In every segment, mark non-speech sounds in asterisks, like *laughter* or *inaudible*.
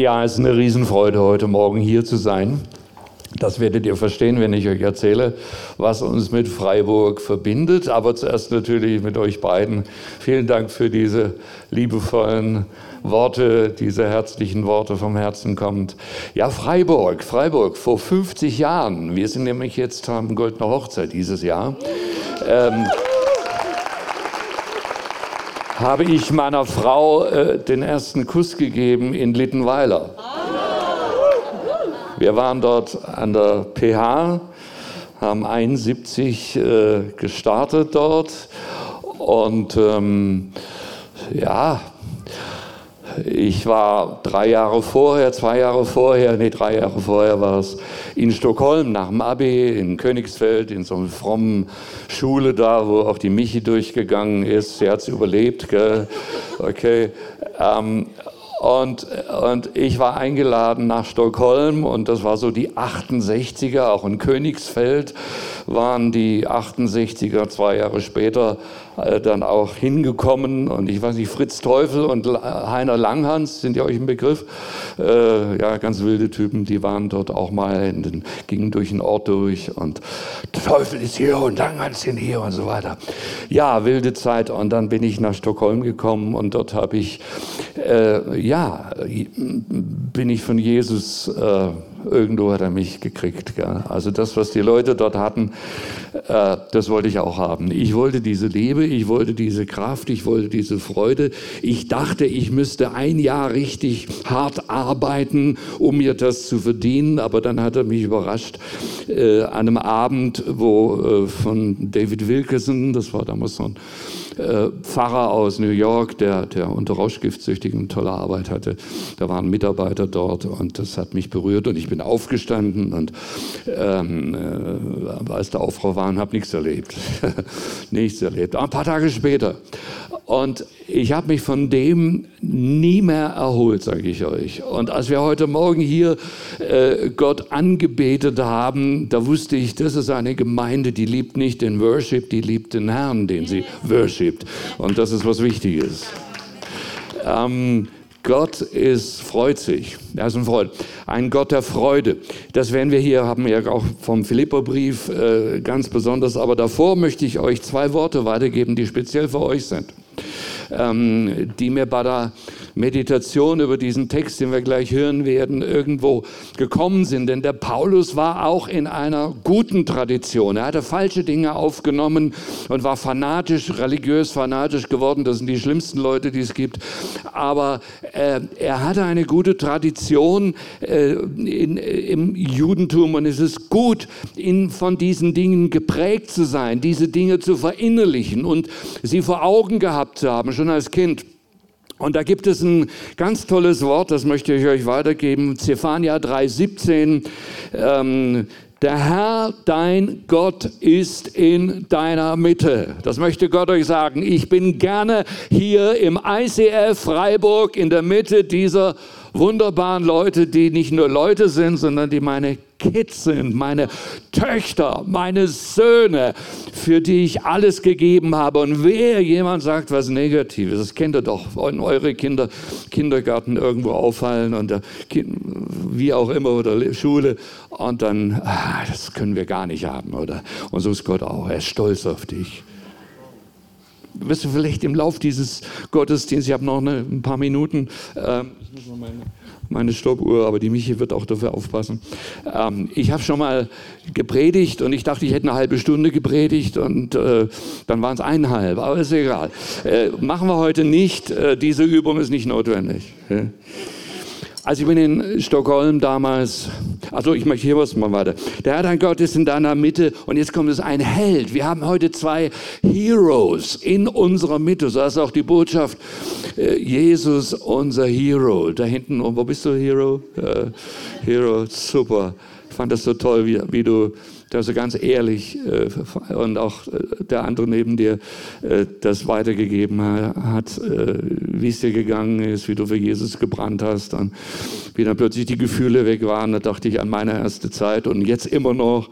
Ja, es ist eine Riesenfreude, heute Morgen hier zu sein. Das werdet ihr verstehen, wenn ich euch erzähle, was uns mit Freiburg verbindet. Aber zuerst natürlich mit euch beiden. Vielen Dank für diese liebevollen Worte, diese herzlichen Worte vom Herzen kommt. Ja, Freiburg, Freiburg, vor 50 Jahren. Wir sind nämlich jetzt, haben Goldene Hochzeit dieses Jahr. Ähm, habe ich meiner Frau äh, den ersten Kuss gegeben in Littenweiler. Wir waren dort an der PH, haben 71 äh, gestartet dort und ähm, ja, ich war drei Jahre vorher, zwei Jahre vorher, nee, drei Jahre vorher war es in Stockholm nach dem Abi, in Königsfeld, in so einer frommen Schule da, wo auch die Michi durchgegangen ist. Sie hat es überlebt, gell? Okay. Ähm, und, und ich war eingeladen nach Stockholm und das war so die 68er, auch in Königsfeld waren die 68er zwei Jahre später dann auch hingekommen. Und ich weiß nicht, Fritz Teufel und Heiner Langhans, sind ja euch im Begriff? Äh, ja, ganz wilde Typen, die waren dort auch mal, den, gingen durch den Ort durch und Teufel ist hier und Langhans sind hier und so weiter. Ja, wilde Zeit. Und dann bin ich nach Stockholm gekommen und dort habe ich, äh, ja, bin ich von Jesus äh, irgendwo hat er mich gekriegt. Gell? Also das, was die Leute dort hatten, äh, das wollte ich auch haben. Ich wollte diese Liebe, ich wollte diese Kraft, ich wollte diese Freude. Ich dachte, ich müsste ein Jahr richtig hart arbeiten, um mir das zu verdienen. Aber dann hat er mich überrascht äh, an einem Abend, wo äh, von David Wilkerson, das war damals so ein äh, Pfarrer aus New York, der, der unter Rauschgiftsüchtigen tolle Arbeit hatte. Da waren Mitarbeiter dort und das hat mich berührt und ich bin aufgestanden und ähm, äh, als der Aufruhr war, habe nichts erlebt. *laughs* nichts erlebt. Ein paar Tage später. Und ich habe mich von dem nie mehr erholt, sage ich euch. Und als wir heute Morgen hier äh, Gott angebetet haben, da wusste ich, das ist eine Gemeinde, die liebt nicht den Worship, die liebt den Herrn, den sie worshipt. Und das ist was Wichtiges. Ähm, Gott ist, freut sich. Er ist ein Freund. Ein Gott der Freude. Das werden wir hier, haben wir ja auch vom Philipperbrief äh, ganz besonders. Aber davor möchte ich euch zwei Worte weitergeben, die speziell für euch sind ähm, die mir bei der Meditation über diesen Text, den wir gleich hören werden, irgendwo gekommen sind. Denn der Paulus war auch in einer guten Tradition. Er hatte falsche Dinge aufgenommen und war fanatisch, religiös fanatisch geworden. Das sind die schlimmsten Leute, die es gibt. Aber äh, er hatte eine gute Tradition äh, in, im Judentum und es ist gut, in, von diesen Dingen geprägt zu sein, diese Dinge zu verinnerlichen und sie vor Augen gehabt zu haben schon als Kind. Und da gibt es ein ganz tolles Wort, das möchte ich euch weitergeben. Zephania 3,17. Ähm, der Herr, dein Gott, ist in deiner Mitte. Das möchte Gott euch sagen. Ich bin gerne hier im ICF Freiburg in der Mitte dieser wunderbaren Leute, die nicht nur Leute sind, sondern die meine Kids sind, meine Töchter, meine Söhne, für die ich alles gegeben habe. Und wer jemand sagt was Negatives, das kennt ihr doch, wenn eure Kinder Kindergarten irgendwo auffallen und wie auch immer oder Schule. Und dann, ah, das können wir gar nicht haben, oder? Und so ist Gott auch, er ist stolz auf dich wirst du vielleicht im Lauf dieses Gottesdienstes, ich habe noch eine, ein paar Minuten, äh, ich muss mal meine, meine Stoppuhr, aber die Michi wird auch dafür aufpassen. Ähm, ich habe schon mal gepredigt und ich dachte, ich hätte eine halbe Stunde gepredigt und äh, dann waren es eineinhalb, aber ist egal. Äh, machen wir heute nicht, äh, diese Übung ist nicht notwendig. Ja. Also ich bin in Stockholm damals, also ich möchte hier was mal weiter. Der Herr dein Gott ist in deiner Mitte und jetzt kommt es ein Held. Wir haben heute zwei Heroes in unserer Mitte. So ist auch die Botschaft, äh, Jesus unser Hero. Da hinten, wo bist du Hero? Äh, Hero, super. Ich fand das so toll, wie, wie du der so ganz ehrlich äh, und auch äh, der andere neben dir äh, das weitergegeben hat, äh, wie es dir gegangen ist, wie du für Jesus gebrannt hast und wie dann plötzlich die Gefühle weg waren. Da dachte ich an meine erste Zeit und jetzt immer noch.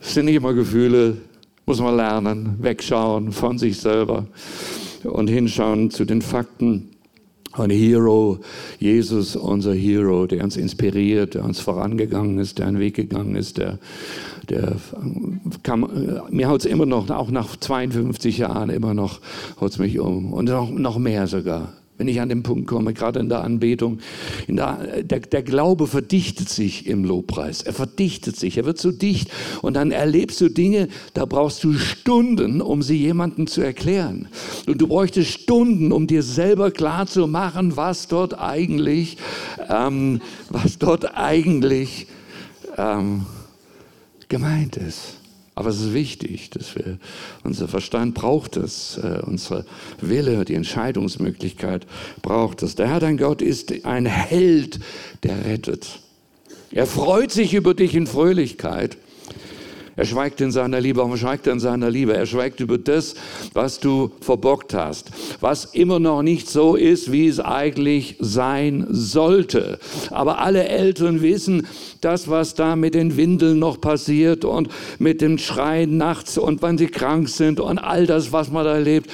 Es sind nicht immer Gefühle, muss man lernen, wegschauen von sich selber und hinschauen zu den Fakten. Ein Hero, Jesus, unser Hero, der uns inspiriert, der uns vorangegangen ist, der einen Weg gegangen ist, der, der kam, mir haut es immer noch, auch nach 52 Jahren immer noch, haut es mich um. Und noch, noch mehr sogar wenn ich an den Punkt komme, gerade in der Anbetung. In der, der, der, Glaube verdichtet sich im Lobpreis. Er verdichtet sich, er wird so dicht. Und dann erlebst du Dinge, da brauchst du Stunden, um sie jemandem zu erklären. Und du bräuchtest Stunden, um dir selber klar zu machen, was dort eigentlich, ähm, was dort eigentlich ähm, gemeint ist. Aber es ist wichtig, dass wir, unser Verstand braucht es, äh, unsere Wille, die Entscheidungsmöglichkeit braucht es. Der Herr dein Gott ist ein Held, der rettet. Er freut sich über dich in Fröhlichkeit er schweigt in seiner Liebe. Warum schweigt er in seiner Liebe? Er schweigt über das, was du verbockt hast, was immer noch nicht so ist, wie es eigentlich sein sollte. Aber alle Eltern wissen, das, was da mit den Windeln noch passiert und mit dem Schreien nachts und wenn sie krank sind und all das, was man da erlebt,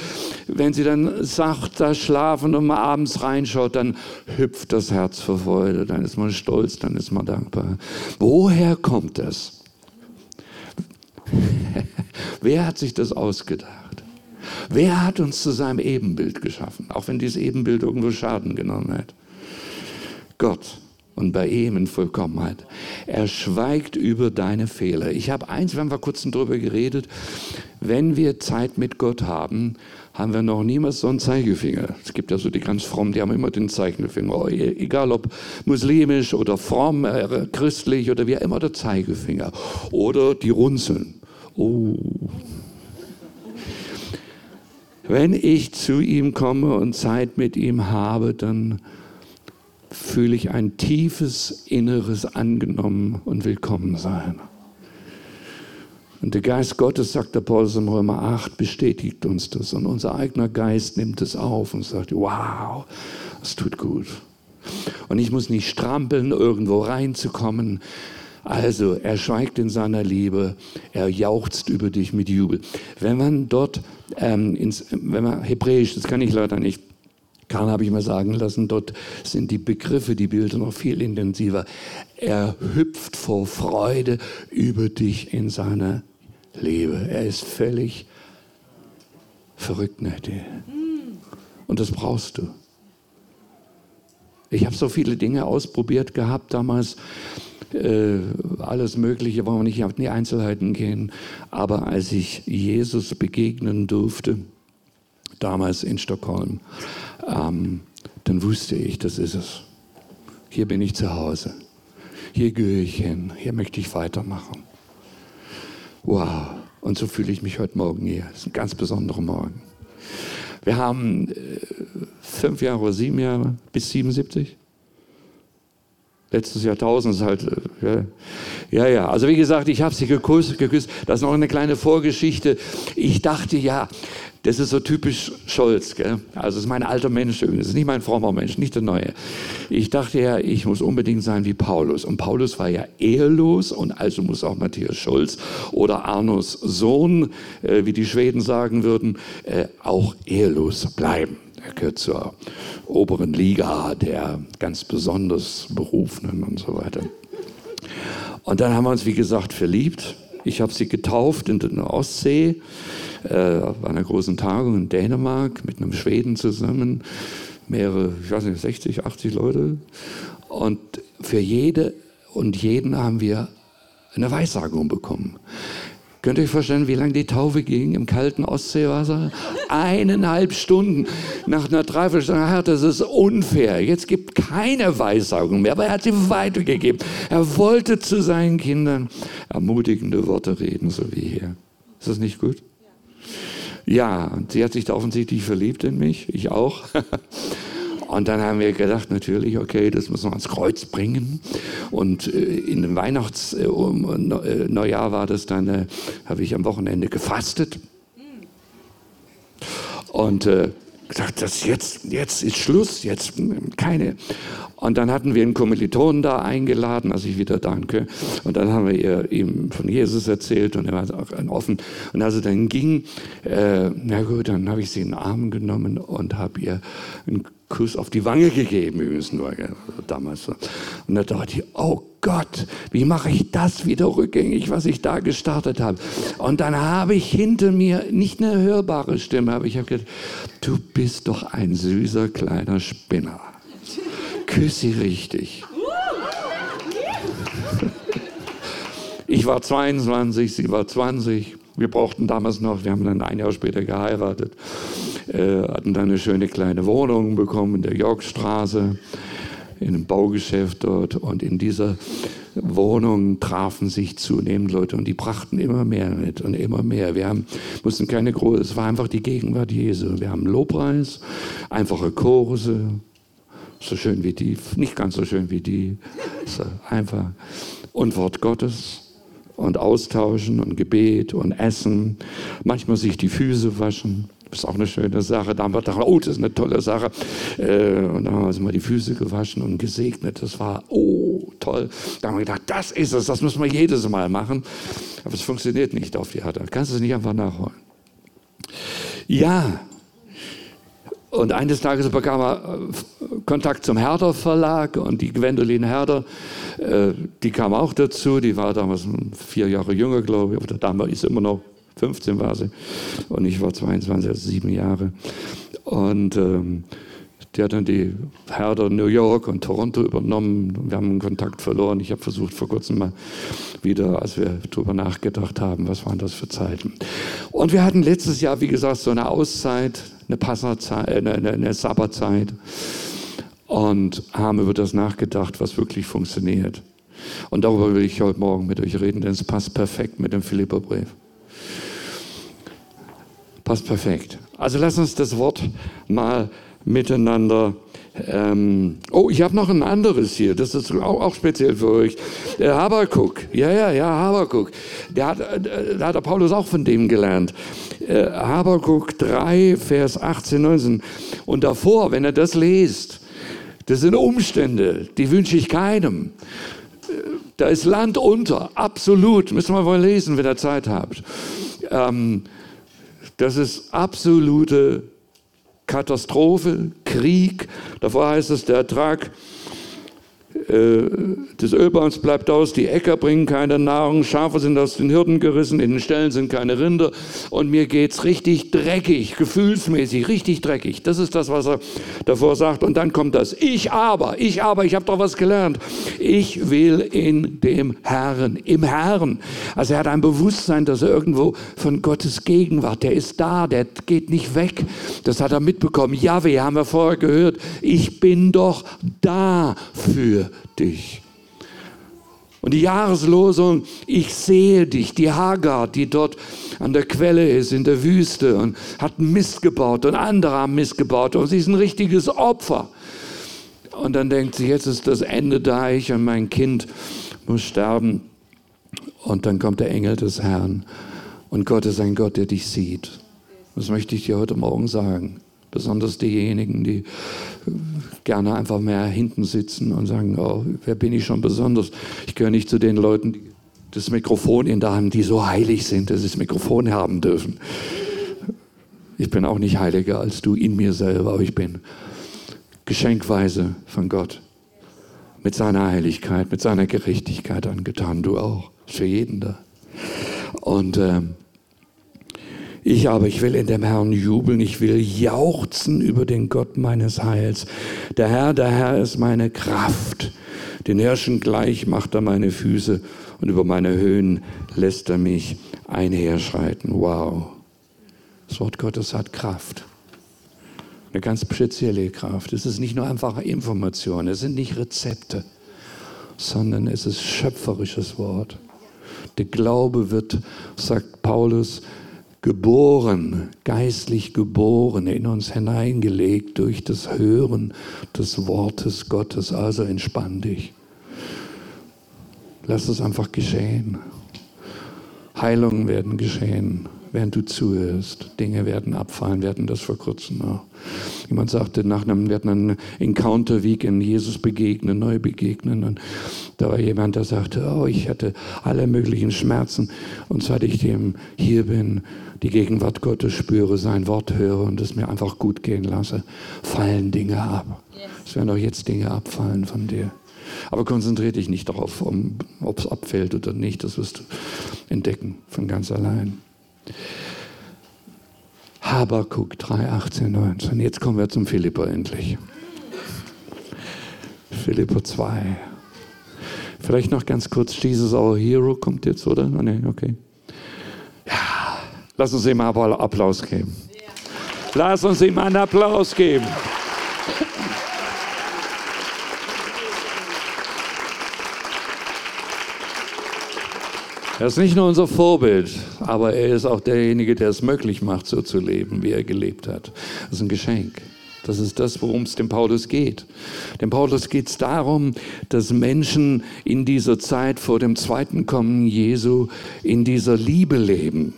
wenn sie dann sacht da schlafen und man abends reinschaut, dann hüpft das Herz vor Freude, dann ist man stolz, dann ist man dankbar. Woher kommt das? *laughs* Wer hat sich das ausgedacht? Wer hat uns zu seinem Ebenbild geschaffen, auch wenn dieses Ebenbild irgendwo Schaden genommen hat? Gott und bei ihm in Vollkommenheit. Er schweigt über deine Fehler. Ich habe eins, wir haben vor kurzem darüber geredet, wenn wir Zeit mit Gott haben, haben wir noch niemals so einen Zeigefinger. Es gibt ja so die ganz frommen, die haben immer den Zeigefinger. Oh, e-, egal ob muslimisch oder fromm, äh, christlich oder wie immer der Zeigefinger. Oder die runzeln. Oh. Wenn ich zu ihm komme und Zeit mit ihm habe, dann fühle ich ein tiefes inneres Angenommen und Willkommen sein. Und der Geist Gottes, sagt der Paulus im Römer 8, bestätigt uns das. Und unser eigener Geist nimmt es auf und sagt, wow, es tut gut. Und ich muss nicht strampeln, irgendwo reinzukommen. Also, er schweigt in seiner Liebe, er jauchzt über dich mit Jubel. Wenn man dort, ähm, ins, wenn man Hebräisch, das kann ich leider nicht, kann, habe ich mal sagen lassen, dort sind die Begriffe, die Bilder noch viel intensiver. Er hüpft vor Freude über dich in seiner Liebe. Er ist völlig verrückt, Nettie. Und das brauchst du. Ich habe so viele Dinge ausprobiert gehabt damals äh, alles Mögliche, wollen wir nicht auf die Einzelheiten gehen. Aber als ich Jesus begegnen durfte, damals in Stockholm, ähm, dann wusste ich, das ist es. Hier bin ich zu Hause. Hier gehöre ich hin. Hier möchte ich weitermachen. Wow. Und so fühle ich mich heute Morgen hier. Es ist ein ganz besonderer Morgen. Wir haben äh, fünf Jahre oder sieben Jahre bis 77 letztes Jahrtausend ist halt, äh, ja, ja. Also wie gesagt, ich habe sie geküsst, geküsst. Das ist noch eine kleine Vorgeschichte. Ich dachte, ja, das ist so typisch Scholz, gell? Also es ist mein alter Mensch, das ist nicht mein frommer Mensch, nicht der neue. Ich dachte ja, ich muss unbedingt sein wie Paulus. Und Paulus war ja ehelos und also muss auch Matthias Scholz oder Arnos Sohn, äh, wie die Schweden sagen würden, äh, auch ehelos bleiben. Er gehört zur oberen Liga der ganz besonders Berufenen und so weiter. Und dann haben wir uns, wie gesagt, verliebt. Ich habe sie getauft in der Ostsee, äh, bei einer großen Tagung in Dänemark mit einem Schweden zusammen. Mehrere, ich weiß nicht, 60, 80 Leute. Und für jede und jeden haben wir eine Weissagung bekommen. Könnt ihr euch vorstellen, wie lange die Taufe ging im kalten Ostseewasser? Eineinhalb Stunden. Nach einer Dreiviertelstunde, ach, das ist unfair. Jetzt gibt keine Weissagung mehr, aber er hat sie weitergegeben. Er wollte zu seinen Kindern ermutigende Worte reden, so wie hier. Ist das nicht gut? Ja, und sie hat sich da offensichtlich verliebt in mich, ich auch. *laughs* Und dann haben wir gedacht, natürlich, okay, das müssen wir ans Kreuz bringen. Und äh, in dem Weihnachts-, äh, äh, Neujahr war das dann, äh, habe ich am Wochenende gefastet. Und äh, gesagt, das jetzt, jetzt ist Schluss, jetzt keine. Und dann hatten wir einen Kommilitonen da eingeladen, als ich wieder danke. Und dann haben wir ihr, ihm von Jesus erzählt und er war auch offen. Und als er dann ging, äh, na gut, dann habe ich sie in den Arm genommen und habe ihr einen Kuss auf die Wange gegeben, übrigens nur damals. Und da dachte ich, oh Gott, wie mache ich das wieder rückgängig, was ich da gestartet habe? Und dann habe ich hinter mir nicht eine hörbare Stimme, aber ich habe gedacht, du bist doch ein süßer kleiner Spinner. Küss sie richtig. Ich war 22, sie war 20. Wir brauchten damals noch, wir haben dann ein Jahr später geheiratet, äh, hatten dann eine schöne kleine Wohnung bekommen in der Yorkstraße, in einem Baugeschäft dort. Und in dieser Wohnung trafen sich zunehmend Leute und die brachten immer mehr mit und immer mehr. Wir haben, mussten keine große, es war einfach die Gegenwart Jesu. Wir haben Lobpreis, einfache Kurse, so schön wie die, nicht ganz so schön wie die, so einfach. Und Wort Gottes und austauschen und Gebet und Essen, manchmal sich die Füße waschen. Das ist auch eine schöne Sache. Da haben wir gedacht, oh, das ist eine tolle Sache. Äh, und dann haben wir uns mal die Füße gewaschen und gesegnet. Das war, oh, toll. Da haben wir gedacht, das ist es, das müssen wir jedes Mal machen. Aber es funktioniert nicht auf die Art. Kannst du es nicht einfach nachholen. Ja, und eines Tages bekam er äh, Kontakt zum Herder Verlag und die Gwendolin Herder, äh, die kam auch dazu. Die war damals vier Jahre jünger, glaube ich. Oder damals ist immer noch 15 war sie. Und ich war 22, also sieben Jahre. Und ähm, die hat dann die Herder New York und Toronto übernommen. Wir haben Kontakt verloren. Ich habe versucht vor kurzem mal wieder, als wir darüber nachgedacht haben, was waren das für Zeiten. Und wir hatten letztes Jahr, wie gesagt, so eine Auszeit eine Passerzeit, äh, eine, eine Sabbatzeit und haben über das nachgedacht, was wirklich funktioniert. Und darüber will ich heute Morgen mit euch reden, denn es passt perfekt mit dem Philipperbrief. Passt perfekt. Also lass uns das Wort mal miteinander ähm, oh, ich habe noch ein anderes hier, das ist auch, auch speziell für euch. Der Habakuk, ja, ja, ja, Habakuk. Der hat, äh, da hat der Paulus auch von dem gelernt. Äh, Habakuk 3, Vers 18, 19. Und davor, wenn er das liest, das sind Umstände, die wünsche ich keinem. Da ist Land unter, absolut. Müssen wir mal lesen, wenn ihr Zeit habt. Ähm, das ist absolute Katastrophe, Krieg. Davor heißt es, der Ertrag des Ölbaums bleibt aus, die Äcker bringen keine Nahrung, Schafe sind aus den Hirten gerissen, in den Ställen sind keine Rinder und mir geht es richtig dreckig, gefühlsmäßig, richtig dreckig. Das ist das, was er davor sagt. Und dann kommt das. Ich aber, ich aber, ich habe doch was gelernt. Ich will in dem Herrn, im Herrn. Also er hat ein Bewusstsein, dass er irgendwo von Gottes Gegenwart, der ist da, der geht nicht weg. Das hat er mitbekommen. Ja, wir haben wir vorher gehört. Ich bin doch da für dich. Und die Jahreslosung, ich sehe dich, die Hagar, die dort an der Quelle ist, in der Wüste und hat Mist gebaut und andere haben Mist gebaut und sie ist ein richtiges Opfer. Und dann denkt sie, jetzt ist das Ende da, ich und mein Kind muss sterben. Und dann kommt der Engel des Herrn und Gott ist ein Gott, der dich sieht. Das möchte ich dir heute Morgen sagen. Besonders diejenigen, die gerne einfach mehr hinten sitzen und sagen, oh, wer bin ich schon besonders? Ich gehöre nicht zu den Leuten, die das Mikrofon in der Hand, die so heilig sind, dass sie das Mikrofon haben dürfen. Ich bin auch nicht heiliger als du in mir selber, aber ich bin geschenkweise von Gott mit seiner Heiligkeit, mit seiner Gerechtigkeit angetan. Du auch, für jeden da. Und ähm, ich aber, ich will in dem Herrn jubeln, ich will jauchzen über den Gott meines Heils. Der Herr, der Herr ist meine Kraft. Den Hirschen gleich macht er meine Füße und über meine Höhen lässt er mich einherschreiten. Wow. Das Wort Gottes hat Kraft. Eine ganz spezielle Kraft. Es ist nicht nur einfache Information, es sind nicht Rezepte, sondern es ist schöpferisches Wort. Der Glaube wird, sagt Paulus, geboren, geistlich geboren, in uns hineingelegt durch das Hören des Wortes Gottes. Also entspann dich. Lass es einfach geschehen. Heilungen werden geschehen. Während du zuhörst. Dinge werden abfallen. Wir hatten das vor kurzem auch. Jemand sagte, nach einem, wir hatten einen Encounter Weekend, Jesus begegnen, neu begegnen. Und da war jemand, der sagte, oh, ich hatte alle möglichen Schmerzen. Und seit ich dem hier bin, die Gegenwart Gottes spüre, sein Wort höre und es mir einfach gut gehen lasse, fallen Dinge ab. Es werden auch jetzt Dinge abfallen von dir. Aber konzentriere dich nicht darauf, um, ob es abfällt oder nicht. Das wirst du entdecken von ganz allein. Habakuk 3, 18, 19. Jetzt kommen wir zum Philippa endlich. Philippa 2. Vielleicht noch ganz kurz, Jesus Our Hero kommt jetzt, oder? Oh, nee, okay. Ja, lass uns ihm mal Applaus geben. Lass uns ihm einen Applaus geben. Er ist nicht nur unser Vorbild, aber er ist auch derjenige, der es möglich macht, so zu leben, wie er gelebt hat. Das ist ein Geschenk. Das ist das, worum es dem Paulus geht. Dem Paulus geht es darum, dass Menschen in dieser Zeit vor dem zweiten Kommen Jesu in dieser Liebe leben,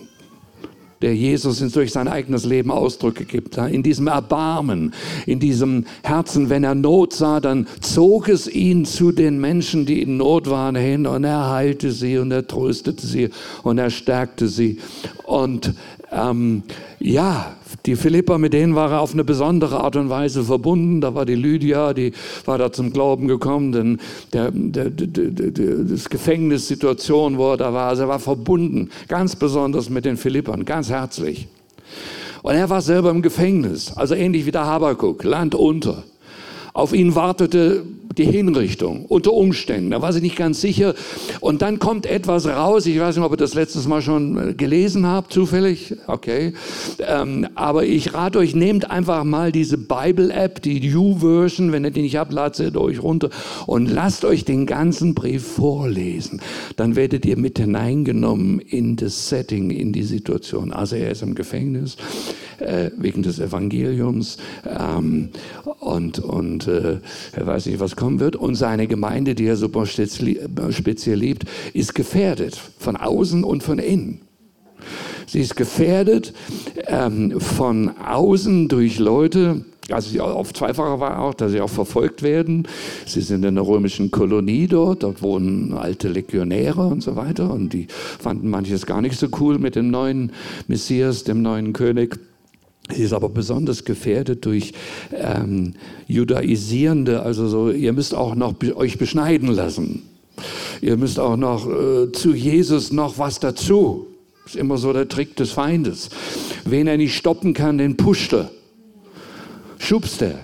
der Jesus durch sein eigenes Leben Ausdrücke gibt. In diesem Erbarmen, in diesem Herzen, wenn er Not sah, dann zog es ihn zu den Menschen, die in Not waren, hin und er heilte sie und er tröstete sie und er stärkte sie. Und ähm, ja, die Philippa, mit denen war er auf eine besondere Art und Weise verbunden. Da war die Lydia, die war da zum Glauben gekommen, denn der, der, der, der das Gefängnissituation, wo er da war, also er war verbunden, ganz besonders mit den Philippern, ganz herzlich. Und er war selber im Gefängnis, also ähnlich wie der Habakuk, Land unter. Auf ihn wartete die Hinrichtung unter Umständen. Da war sie nicht ganz sicher. Und dann kommt etwas raus. Ich weiß nicht, ob ihr das letztes Mal schon äh, gelesen habt, zufällig. Okay. Ähm, aber ich rate euch, nehmt einfach mal diese Bible-App, die New-Version. Wenn ihr die nicht habt, ladet sie euch runter und lasst euch den ganzen Brief vorlesen. Dann werdet ihr mit hineingenommen in das Setting, in die Situation. Also er ist im Gefängnis äh, wegen des Evangeliums ähm, und, und äh, er weiß nicht, was kommen wird. Und seine Gemeinde, die er so speziell liebt, ist gefährdet von außen und von innen. Sie ist gefährdet ähm, von außen durch Leute, also auf zweifacher war auch, dass sie auch verfolgt werden. Sie sind in der römischen Kolonie dort, dort wohnen alte Legionäre und so weiter und die fanden manches gar nicht so cool mit dem neuen Messias, dem neuen König. Sie ist aber besonders gefährdet durch ähm, judaisierende, also so, ihr müsst auch noch euch beschneiden lassen. Ihr müsst auch noch äh, zu Jesus noch was dazu. Ist immer so der Trick des Feindes. Wen er nicht stoppen kann, den pusht er. Schubst er.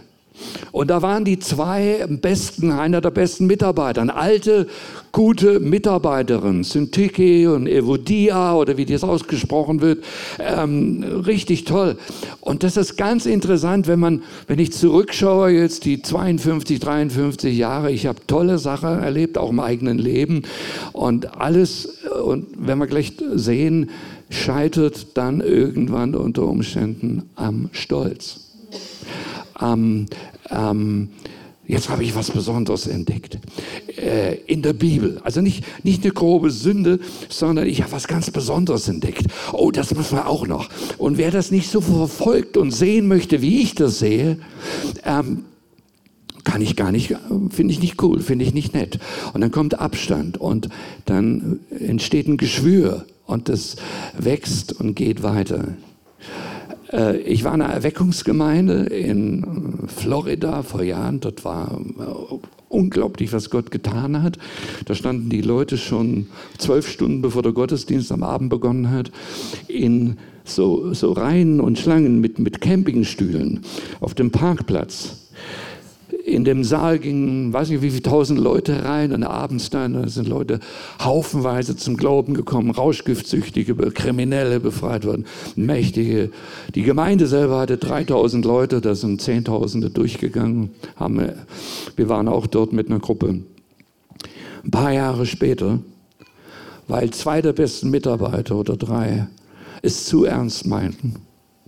Und da waren die zwei besten, einer der besten Mitarbeiter, eine alte, gute Mitarbeiterin, Syntyche und Evodia oder wie das ausgesprochen wird, ähm, richtig toll. Und das ist ganz interessant, wenn man, wenn ich zurückschaue jetzt die 52, 53 Jahre, ich habe tolle Sachen erlebt, auch im eigenen Leben und alles. Und wenn wir gleich sehen, scheitert dann irgendwann unter Umständen am Stolz. Am, ähm, jetzt habe ich was Besonderes entdeckt. Äh, in der Bibel. Also nicht, nicht eine grobe Sünde, sondern ich habe was ganz Besonderes entdeckt. Oh, das muss man auch noch. Und wer das nicht so verfolgt und sehen möchte, wie ich das sehe, ähm, kann ich gar nicht, finde ich nicht cool, finde ich nicht nett. Und dann kommt Abstand und dann entsteht ein Geschwür und das wächst und geht weiter. Äh, ich war in einer Erweckungsgemeinde in Florida vor Jahren. Dort war äh, unglaublich, was Gott getan hat. Da standen die Leute schon zwölf Stunden bevor der Gottesdienst am Abend begonnen hat, in so, so Reihen und Schlangen mit, mit Campingstühlen auf dem Parkplatz in dem Saal gingen, weiß nicht wie viele tausend Leute rein und abends dann da sind Leute haufenweise zum Glauben gekommen, Rauschgiftsüchtige, Kriminelle befreit worden, Mächtige. Die Gemeinde selber hatte 3000 Leute, da sind Zehntausende durchgegangen. Haben, wir waren auch dort mit einer Gruppe. Ein paar Jahre später, weil zwei der besten Mitarbeiter oder drei es zu ernst meinten,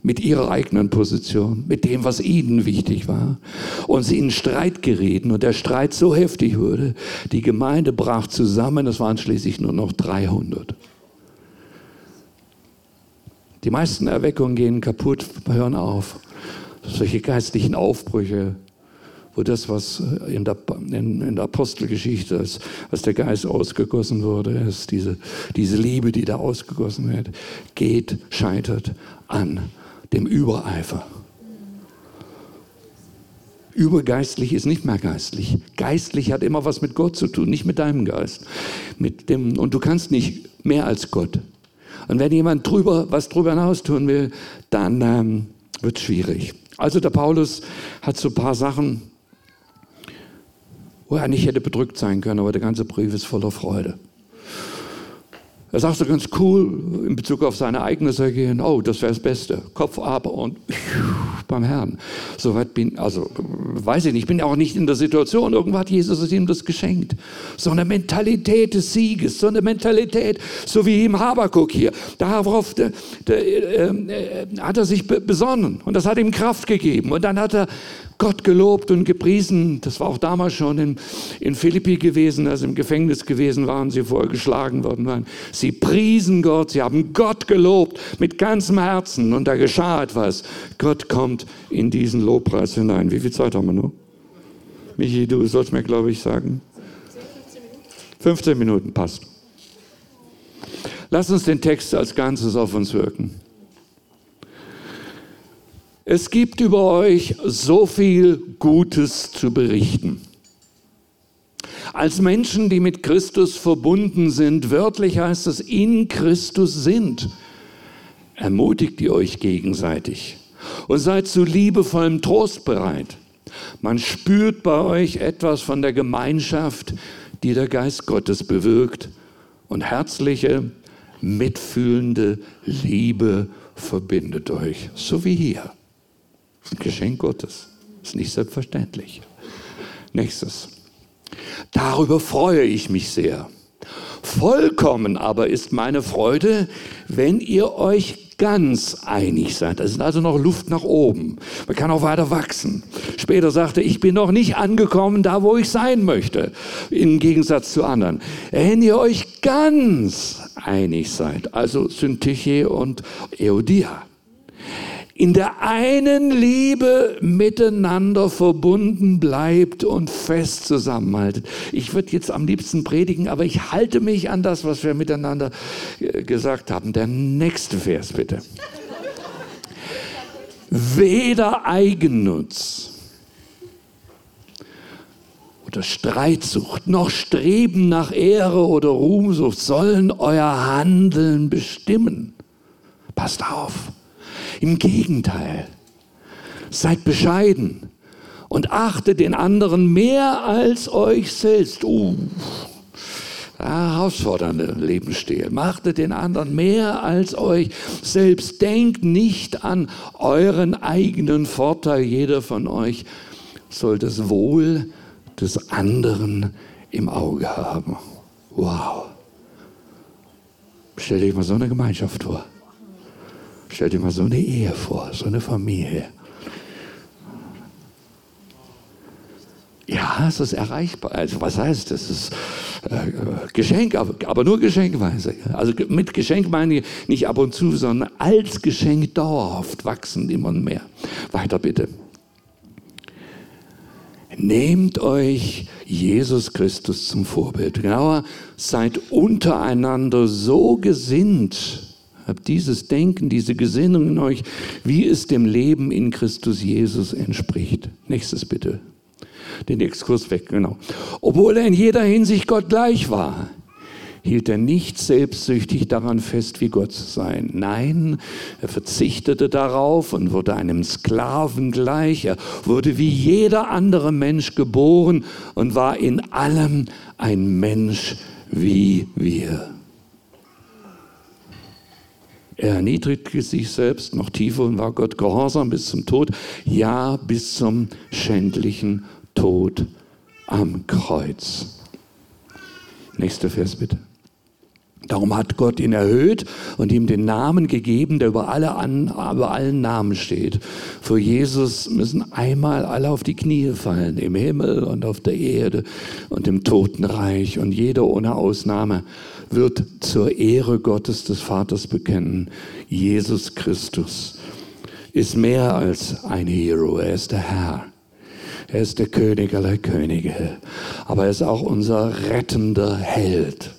mit ihrer eigenen Position, mit dem, was ihnen wichtig war. Und sie in Streit gerieten und der Streit so heftig wurde, die Gemeinde brach zusammen, es waren schließlich nur noch 300. Die meisten Erweckungen gehen kaputt, hören auf. Solche geistlichen Aufbrüche, wo das, was in der, in, in der Apostelgeschichte, als, als der Geist ausgegossen wurde, ist diese, diese Liebe, die da ausgegossen wird, geht, scheitert an dem Übereifer. Übergeistlich ist nicht mehr geistlich. Geistlich hat immer was mit Gott zu tun, nicht mit deinem Geist. Mit dem, und du kannst nicht mehr als Gott. Und wenn jemand drüber, was drüber hinaus tun will, dann ähm, wird es schwierig. Also der Paulus hat so ein paar Sachen, wo er nicht hätte bedrückt sein können, aber der ganze Brief ist voller Freude. Er sagt so ganz cool in Bezug auf seine eigene gehen, oh, das wäre das Beste. Kopf ab und beim Herrn. Soweit bin, also weiß ich nicht, ich bin auch nicht in der Situation, irgendwo hat Jesus ihm das geschenkt. So eine Mentalität des Sieges, so eine Mentalität, so wie im Habakuk hier. Darauf der, der, äh, hat er sich besonnen und das hat ihm Kraft gegeben. Und dann hat er Gott gelobt und gepriesen. Das war auch damals schon in, in Philippi gewesen, als sie im Gefängnis gewesen waren, sie vorher geschlagen worden waren. Sie priesen Gott, sie haben Gott gelobt mit ganzem Herzen und da geschah etwas. Gott kommt in diesen Lobpreis hinein. Wie viel Zeit haben wir noch? Michi, du sollst mir, glaube ich, sagen. 15 Minuten passt. Lass uns den Text als Ganzes auf uns wirken. Es gibt über euch so viel Gutes zu berichten. Als Menschen, die mit Christus verbunden sind, wörtlich heißt es, in Christus sind, ermutigt ihr euch gegenseitig und seid zu liebevollem Trost bereit. Man spürt bei euch etwas von der Gemeinschaft, die der Geist Gottes bewirkt und herzliche, mitfühlende Liebe verbindet euch, so wie hier. Das ist ein Geschenk Gottes. Das ist nicht selbstverständlich. Nächstes. Darüber freue ich mich sehr. Vollkommen aber ist meine Freude, wenn ihr euch ganz einig seid. Es ist also noch Luft nach oben. Man kann auch weiter wachsen. Später sagte, ich bin noch nicht angekommen da, wo ich sein möchte, im Gegensatz zu anderen. Wenn ihr euch ganz einig seid, also Syntyche und Eodia, in der einen Liebe miteinander verbunden bleibt und fest zusammenhaltet. Ich würde jetzt am liebsten predigen, aber ich halte mich an das, was wir miteinander äh, gesagt haben. Der nächste Vers bitte. Weder Eigennutz oder Streitsucht noch Streben nach Ehre oder Ruhmsucht sollen euer Handeln bestimmen. Passt auf. Im Gegenteil, seid bescheiden und achtet den anderen mehr als euch selbst. Uh, herausfordernde Lebensstil. Achtet den anderen mehr als euch selbst. Denkt nicht an euren eigenen Vorteil. Jeder von euch soll das Wohl des anderen im Auge haben. Wow. Stell dir mal so eine Gemeinschaft vor. Stell dir mal so eine Ehe vor, so eine Familie. Ja, es ist erreichbar. Also was heißt, es ist äh, Geschenk, aber, aber, nur geschenkweise. Also mit Geschenk meine ich nicht ab und zu, sondern als Geschenk dauerhaft wachsend immer mehr. Weiter bitte. Nehmt euch Jesus Christus zum Vorbild. Genauer, seid untereinander so gesinnt, Habt dieses Denken, diese Gesinnung in euch, wie es dem Leben in Christus Jesus entspricht. Nächstes bitte. Den Exkurs weg, genau. Obwohl er in jeder Hinsicht Gott gleich war, hielt er nicht selbstsüchtig daran fest, wie Gott zu sein. Nein, er verzichtete darauf und wurde einem Sklaven gleich. Er wurde wie jeder andere Mensch geboren und war in allem ein Mensch wie wir. Er erniedrigte sich selbst noch tiefer und war Gott gehorsam bis zum Tod, ja bis zum schändlichen Tod am Kreuz. Nächster Vers bitte. Darum hat Gott ihn erhöht und ihm den Namen gegeben, der über, alle an, über allen Namen steht. Vor Jesus müssen einmal alle auf die Knie fallen, im Himmel und auf der Erde und im Totenreich. Und jeder ohne Ausnahme wird zur Ehre Gottes des Vaters bekennen. Jesus Christus ist mehr als ein Hero, er ist der Herr. Er ist der König aller Könige, aber er ist auch unser rettender Held